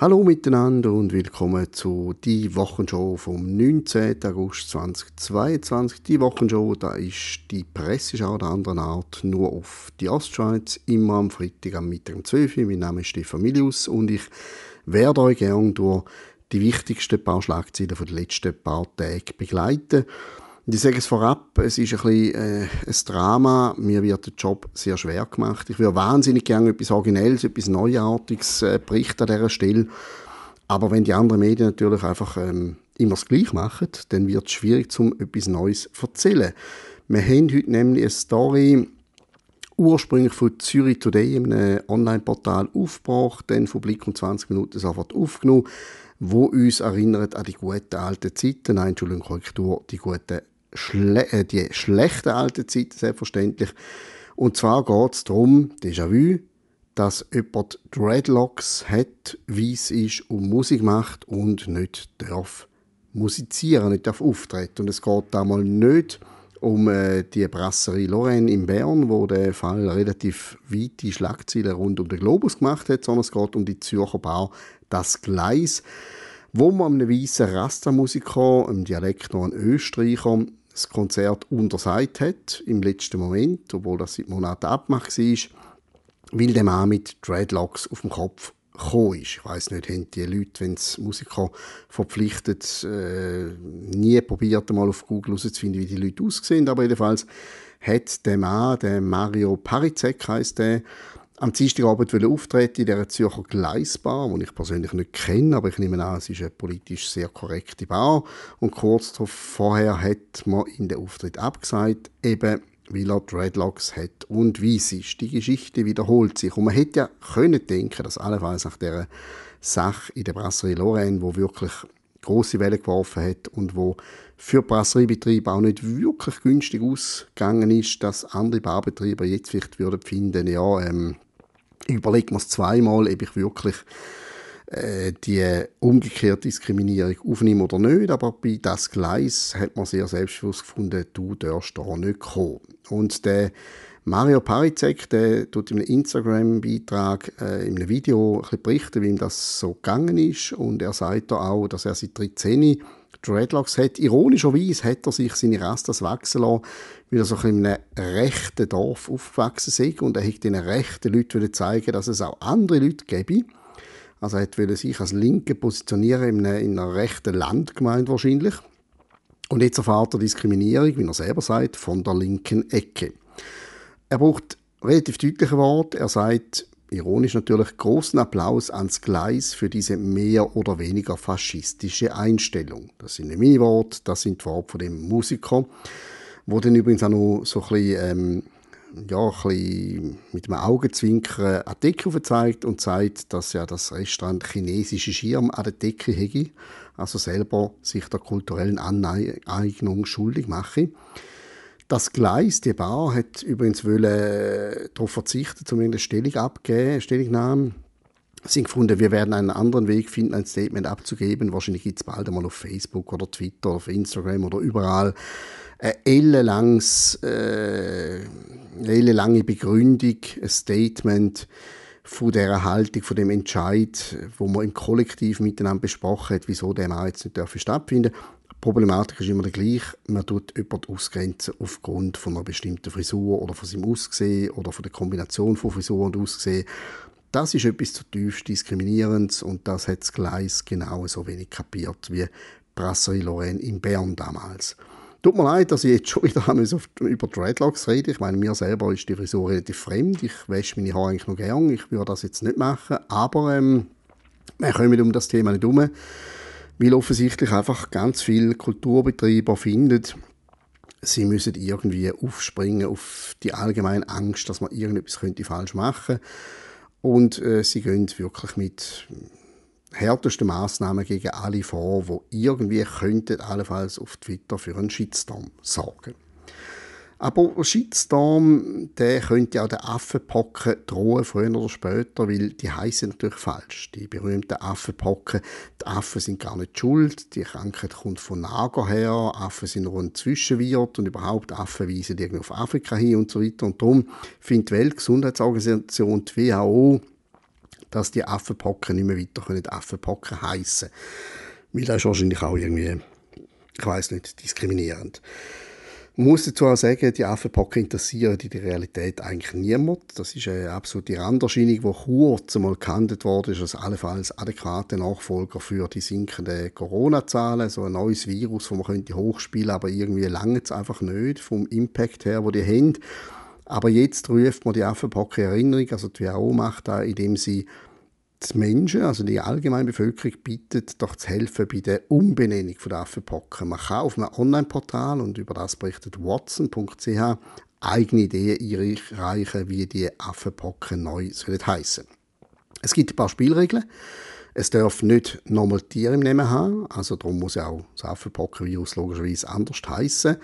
Hallo miteinander und willkommen zu die Wochenshow vom 19. August 2022. Die Wochenshow, da ist die Presseschau der anderen Art nur auf die Ostschweiz, immer am Freitag am Mittag um 12 Uhr. Mein Name ist Stefan Milius und ich werde euch gerne durch die wichtigsten paar Schlagzeilen der letzten paar Tage begleiten. Und ich sage es vorab, es ist ein bisschen äh, ein Drama. Mir wird der Job sehr schwer gemacht. Ich würde wahnsinnig gerne etwas Originelles, etwas Neuartiges äh, berichten an dieser Stelle. Aber wenn die anderen Medien natürlich einfach ähm, immer das Gleiche machen, dann wird es schwierig, um etwas Neues zu erzählen. Wir haben heute nämlich eine Story ursprünglich von Zürich Today, einem Online-Portal, aufgebracht, dann von Blick und 20 Minuten sofort aufgenommen, wo uns erinnert an die guten alten Zeiten, nein, Entschuldigung, Korrektur, die guten schle äh, die schlechten alten Zeiten selbstverständlich. Und zwar geht es darum, Déjà-vu, dass jemand Dreadlocks hat, weiss ist und Musik macht und nicht darf musizieren, nicht darf auftreten. Und es geht da mal nicht um äh, die Brasserie Lorraine in Bern, wo der Fall relativ weite Schlagzeilen rund um den Globus gemacht hat, sondern es geht um die Zürcher Bar Das Gleis, wo man einem weißen Rasta-Musiker, einem Dialekt noch einen Österreicher, das Konzert untersagt hat, im letzten Moment, obwohl das seit Monaten abgemacht war, weil der Mann mit Dreadlocks auf dem Kopf gekommen ist. Ich weiss nicht, haben die Leute, wenn es Musiker verpflichtet, äh, nie probiert, mal auf Google herauszufinden, wie die Leute aussehen, aber jedenfalls hat der Mann, der Mario Parizek heisst der, am Dienstagabend auftreten in dieser Zürcher Gleisbar, die ich persönlich nicht kenne, aber ich nehme an, es ist eine politisch sehr korrekte Bar. Und kurz vorher hat man in den Auftritt abgesagt, eben weil er Dreadlocks hat und weiss ist. Die Geschichte wiederholt sich. Und man hätte ja können denken, dass allenfalls nach dieser Sache in der Brasserie Lorraine, wo wirklich große Wellen geworfen hat und wo für Brasseriebetriebe auch nicht wirklich günstig ausgegangen ist, dass andere Barbetreiber jetzt vielleicht würden finden, ja, ähm, überlegt man es zweimal, ob ich wirklich äh, die umgekehrte Diskriminierung aufnehme oder nicht. Aber bei das Gleis hat man sehr selbstbewusst gefunden, du darfst da nicht kommen. Und der Mario Parizek, der tut in einem Instagram-Beitrag, äh, in einem Video ein bisschen berichten, wie ihm das so gegangen ist. Und er sagt da auch, dass er seit 13 Dreadlocks hat. Ironischerweise hat er sich seine Rastas wachsen lassen, weil er so in einem rechten Dorf aufgewachsen ist und er hat den rechten Leuten zeigen dass es auch andere Leute gäbe. Also er wollte sich als Linke positionieren in einer, in einer rechten Landgemeinde wahrscheinlich. Und jetzt erfahrt er Diskriminierung, wie er selber sagt, von der linken Ecke. Er braucht relativ deutliche Worte. Er sagt, ironisch natürlich, großen Applaus ans Gleis für diese mehr oder weniger faschistische Einstellung. Das sind meine Worte, das sind die Worte von dem Musiker, wo dann übrigens auch noch so ein bisschen, ähm, ja, ein bisschen mit einem Augenzwinkern an die Decke zeigt und sagt, dass ja das Restaurant chinesische Schirm an der Decke hätte, also selber sich der kulturellen Aneignung schuldig mache. Das Gleis, die Bar, hat übrigens wollen, äh, darauf verzichten, zumindest Stellung abgeben, Stellungnahme. Sie haben gefunden, wir werden einen anderen Weg finden, ein Statement abzugeben. Wahrscheinlich gibt es bald einmal auf Facebook oder Twitter oder auf Instagram oder überall ein ellenlanges, äh, eine ellenlange Begründung, ein Statement von dieser Haltung, von dem Entscheid, wo man im Kollektiv miteinander besprochen hat, wieso der Mann jetzt nicht stattfinden darf. Die Problematik ist immer die gleiche. Man tut jemanden ausgrenzen aufgrund von einer bestimmten Frisur oder von seinem Aussehen oder von der Kombination von Frisur und Aussehen. Das ist etwas zutiefst diskriminierend und das hat das Gleis genauso wenig kapiert wie Brasserie Lorraine in Bern damals. Tut mir leid, dass ich jetzt schon wieder über Dreadlocks rede. Ich meine, mir selber ist die Frisur relativ fremd. Ich wasche meine Haare eigentlich noch gern. Ich würde das jetzt nicht machen. Aber ähm, wir kommen um das Thema nicht herum weil offensichtlich einfach ganz viele Kulturbetreiber finden, sie müssen irgendwie aufspringen auf die allgemeine Angst, dass man irgendetwas könnte falsch machen und äh, sie gehen wirklich mit härtesten Maßnahmen gegen alle vor, die irgendwie könnten allenfalls auf Twitter für einen Shitstorm sorgen. Aber Shitstorm, der könnte auch den Affenpocken drohen, früher oder später, weil die heißen natürlich falsch. Die berühmten Affenpocken. Die Affen sind gar nicht schuld. Die Krankheit kommt von Nager her. Affen sind nur ein Zwischenwirt und überhaupt Affen weisen irgendwie auf Afrika hin und so weiter. Und darum findet die Weltgesundheitsorganisation, die WHO, dass die Affenpocken nicht mehr weiter Affenpocken heißen Weil das ist wahrscheinlich auch irgendwie, ich weiß nicht, diskriminierend. Man muss dazu auch sagen, die Affenpocken interessieren in der Realität eigentlich niemand. Das ist eine absolute Randerscheinung, die kurz einmal gehandelt worden ist als allenfalls adäquate Nachfolger für die sinkenden Corona-Zahlen. So ein neues Virus, das man könnte hochspielen aber irgendwie lange es einfach nicht vom Impact her, wo die haben. Aber jetzt ruft man die Affenpocken Erinnerung, also die WHO macht da, indem sie die Menschen, also die allgemeine Bevölkerung, bittet, doch zu helfen bei der Umbenennung der Affenpocken. Man kann auf einem Online-Portal, und über das berichtet watson.ch, eigene Ideen einreichen, wie die Affenpocken neu sollen heissen. Es gibt ein paar Spielregeln. Es darf nicht nochmal Tiere im Namen haben, also darum muss ja auch das Affenpockenvirus logischerweise anders heißen.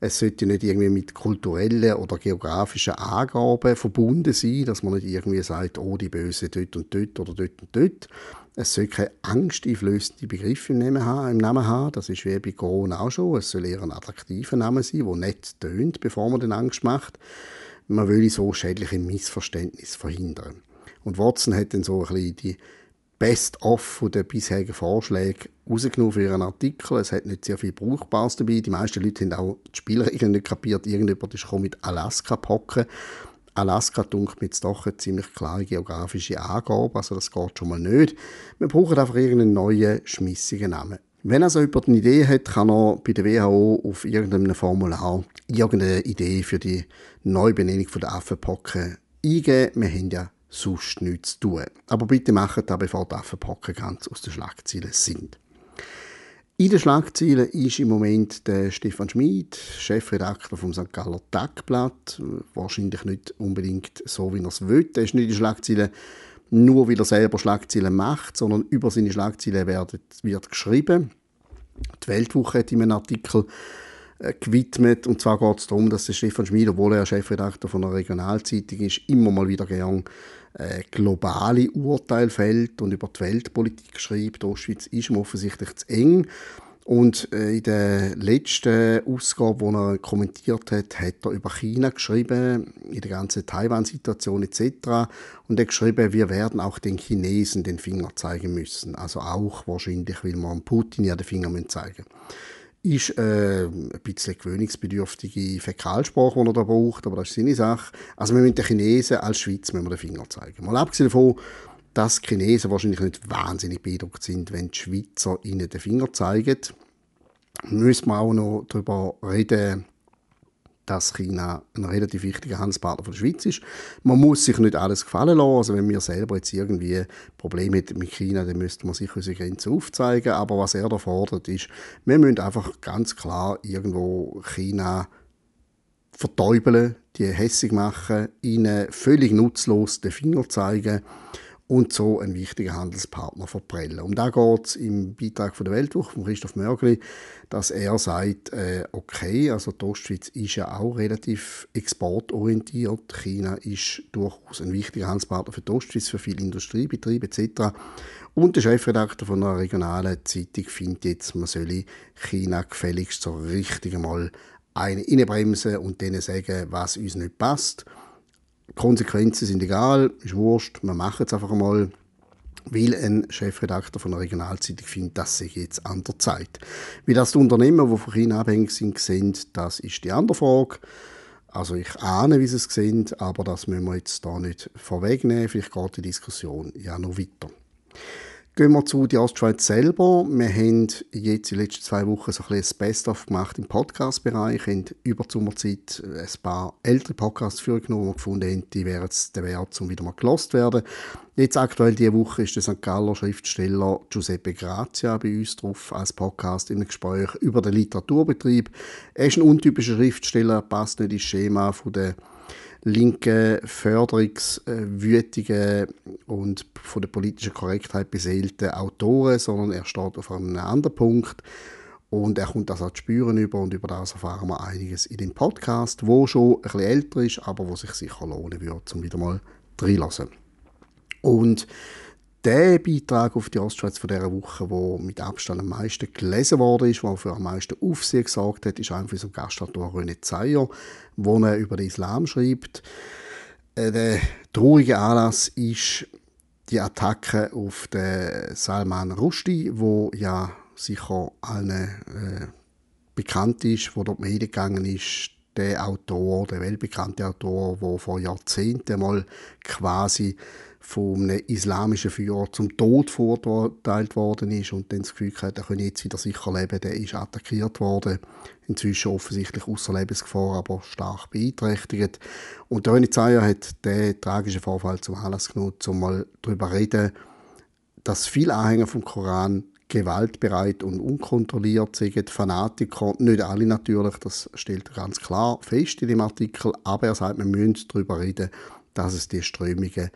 Es sollte nicht irgendwie mit kulturellen oder geografischen Angaben verbunden sein, dass man nicht irgendwie sagt, oh, die Böse dort und dort oder dort und dort. Es soll keine angsteinflößende Begriffe im Namen, haben. Das ist wie bei Corona auch schon. Es soll eher ein attraktiver Name sein, der nicht tönt, bevor man den Angst macht. Man will so schädliche Missverständnisse verhindern. Und Watson hat dann so ein bisschen die Best-of der bisherigen Vorschläge rausgenommen für ihren Artikel. Es hat nicht sehr viel Brauchbares dabei. Die meisten Leute haben auch die Spielregeln nicht kapiert. Irgendjemand ist mit Alaska pocken. Alaska dunkelt mir jetzt doch eine ziemlich klare geografische Angabe, also das geht schon mal nicht. Wir brauchen einfach irgendeinen neuen, schmissigen Namen. Wenn also jemand eine Idee hat, kann er bei der WHO auf irgendeinem Formular irgendeine Idee für die Neubenennung der Affenpocken eingeben. Wir haben ja sonst nichts zu tun. Aber bitte macht das, bevor die Affenpocken ganz aus den Schlagzeilen sind. In den Schlagzeilen ist im Moment der Stefan Schmid, Chefredakteur vom St. Galler Tagblatt. Wahrscheinlich nicht unbedingt so, wie er es will. Er ist nicht in den Schlagzeilen nur, weil er selber Schlagzeilen macht, sondern über seine Schlagzeilen wird, geschrieben. Die Weltwoche hat ihm einen Artikel gewidmet. Und zwar geht es darum, dass der Stefan Schmid, obwohl er Chefredakteur von einer Regionalzeitung ist, immer mal wieder gern äh, globale Urteile fällt und über die Weltpolitik schreibt. Die Ostschweiz ist ihm offensichtlich zu eng. Und äh, in der letzten Ausgabe, wo er kommentiert hat, hat er über China geschrieben, in der ganzen Taiwan-Situation etc. Und er hat geschrieben, wir werden auch den Chinesen den Finger zeigen müssen. Also auch wahrscheinlich, weil man Putin ja den Finger zeigen müssen ist äh, ein bisschen gewöhnungsbedürftige Fäkalsprache, die er da braucht, aber das ist seine Sache. Also wir müssen den Chinesen als Schweiz wir den Finger zeigen. Mal abgesehen davon, dass die Chinesen wahrscheinlich nicht wahnsinnig beeindruckt sind, wenn die Schweizer ihnen den Finger zeigen, müssen wir auch noch darüber reden, dass China ein relativ wichtiger Handelspartner von der Schweiz ist. Man muss sich nicht alles gefallen lassen. Also wenn wir selber jetzt irgendwie Probleme mit China, dann müsste man sich unsere Grenzen aufzeigen. Aber was er da fordert, ist, wir müssen einfach ganz klar irgendwo China vertäubeln, die hässig machen, ihnen völlig nutzlos den Finger zeigen und so einen wichtigen Handelspartner verprellen. Um da geht es im Beitrag von der Weltwoche von Christoph Mörgli, dass er sagt, äh, okay, also die Ostschweiz ist ja auch relativ exportorientiert. China ist durchaus ein wichtiger Handelspartner für die Ostschweiz, für viele Industriebetriebe etc. Und der Chefredakteur von einer regionalen Zeitung findet jetzt, man solle China gefälligst so richtig mal eine reinbremsen und denen sagen, was uns nicht passt. Konsequenzen sind egal, ist wurscht, wir machen es einfach mal, weil ein Chefredakteur von einer Regionalzeitung findet, das sei jetzt an der Zeit. Wie das die Unternehmen, die von China abhängig sind, sehen, das ist die andere Frage. Also ich ahne, wie sie es sehen, aber das müssen wir jetzt da nicht vorwegnehmen. Vielleicht geht die Diskussion ja noch weiter. Gehen wir zu die Ostschweiz selber. Wir haben jetzt in den letzten zwei Wochen so ein bisschen Best-of gemacht im Podcast-Bereich. Wir haben über die Sommerzeit ein paar ältere Podcasts vorgenommen, die wir gefunden haben, die wären es der Wert, um wieder mal gelost werden. Jetzt aktuell diese Woche ist der St. Galler Schriftsteller Giuseppe Grazia bei uns drauf als Podcast im Gespräch über den Literaturbetrieb. Er ist ein untypischer Schriftsteller, passt nicht ins Schema von der linken, förderungswütigen und von der politischen Korrektheit beseelten Autoren, sondern er steht auf einem anderen Punkt und er kommt das auch zu spüren über und über das erfahren wir einiges in dem Podcast, wo schon ein bisschen älter ist, aber wo sich sicher lohnen wird, um wieder mal reinzulassen. Und der Beitrag auf die Ostschweiz von dieser Woche, der mit Abstand am meisten gelesen wurde, der für am meisten Aufsehen gesorgt hat, ist einfach unser Gastautor René Zeyer, wo er über den Islam schreibt. Äh, der traurige Anlass ist die Attacke auf den Salman Rushdie, wo ja sicher allen äh, bekannt ist, wo dort Medien ist, der Autor, der weltbekannte Autor, der vor Jahrzehnten mal quasi vom einem islamischen Führer zum Tod verurteilt worden ist und dann das Gefühl hat, er könne jetzt wieder sicher leben, der ist attackiert worden. Inzwischen offensichtlich außer Lebensgefahr, aber stark beeinträchtigt. Und der René Zeyer hat den tragischen Vorfall zum Anlass genutzt, um mal darüber zu reden, dass viele Anhänger vom Koran gewaltbereit und unkontrolliert sind, Fanatiker, nicht alle natürlich, das stellt er ganz klar fest in dem Artikel, aber er sagt, wir müssen darüber reden, dass es die Strömungen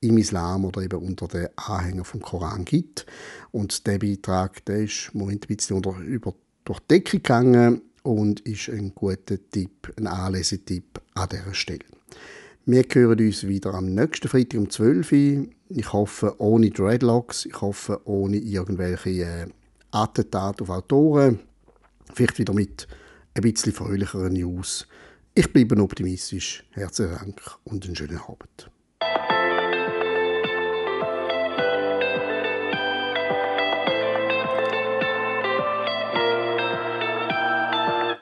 im Islam oder eben unter den Anhängern vom Koran gibt. Und der Beitrag, der ist im Moment ein bisschen unter, über, durch die Decke gegangen und ist ein guter Tipp, ein Anlesetipp an dieser Stelle. Wir hören uns wieder am nächsten Freitag um 12 Uhr. Ich hoffe, ohne Dreadlocks. Ich hoffe, ohne irgendwelche äh, Attentate auf Autoren. Vielleicht wieder mit ein bisschen fröhlicheren News. Ich bleibe optimistisch. Herzlichen Dank und einen schönen Abend.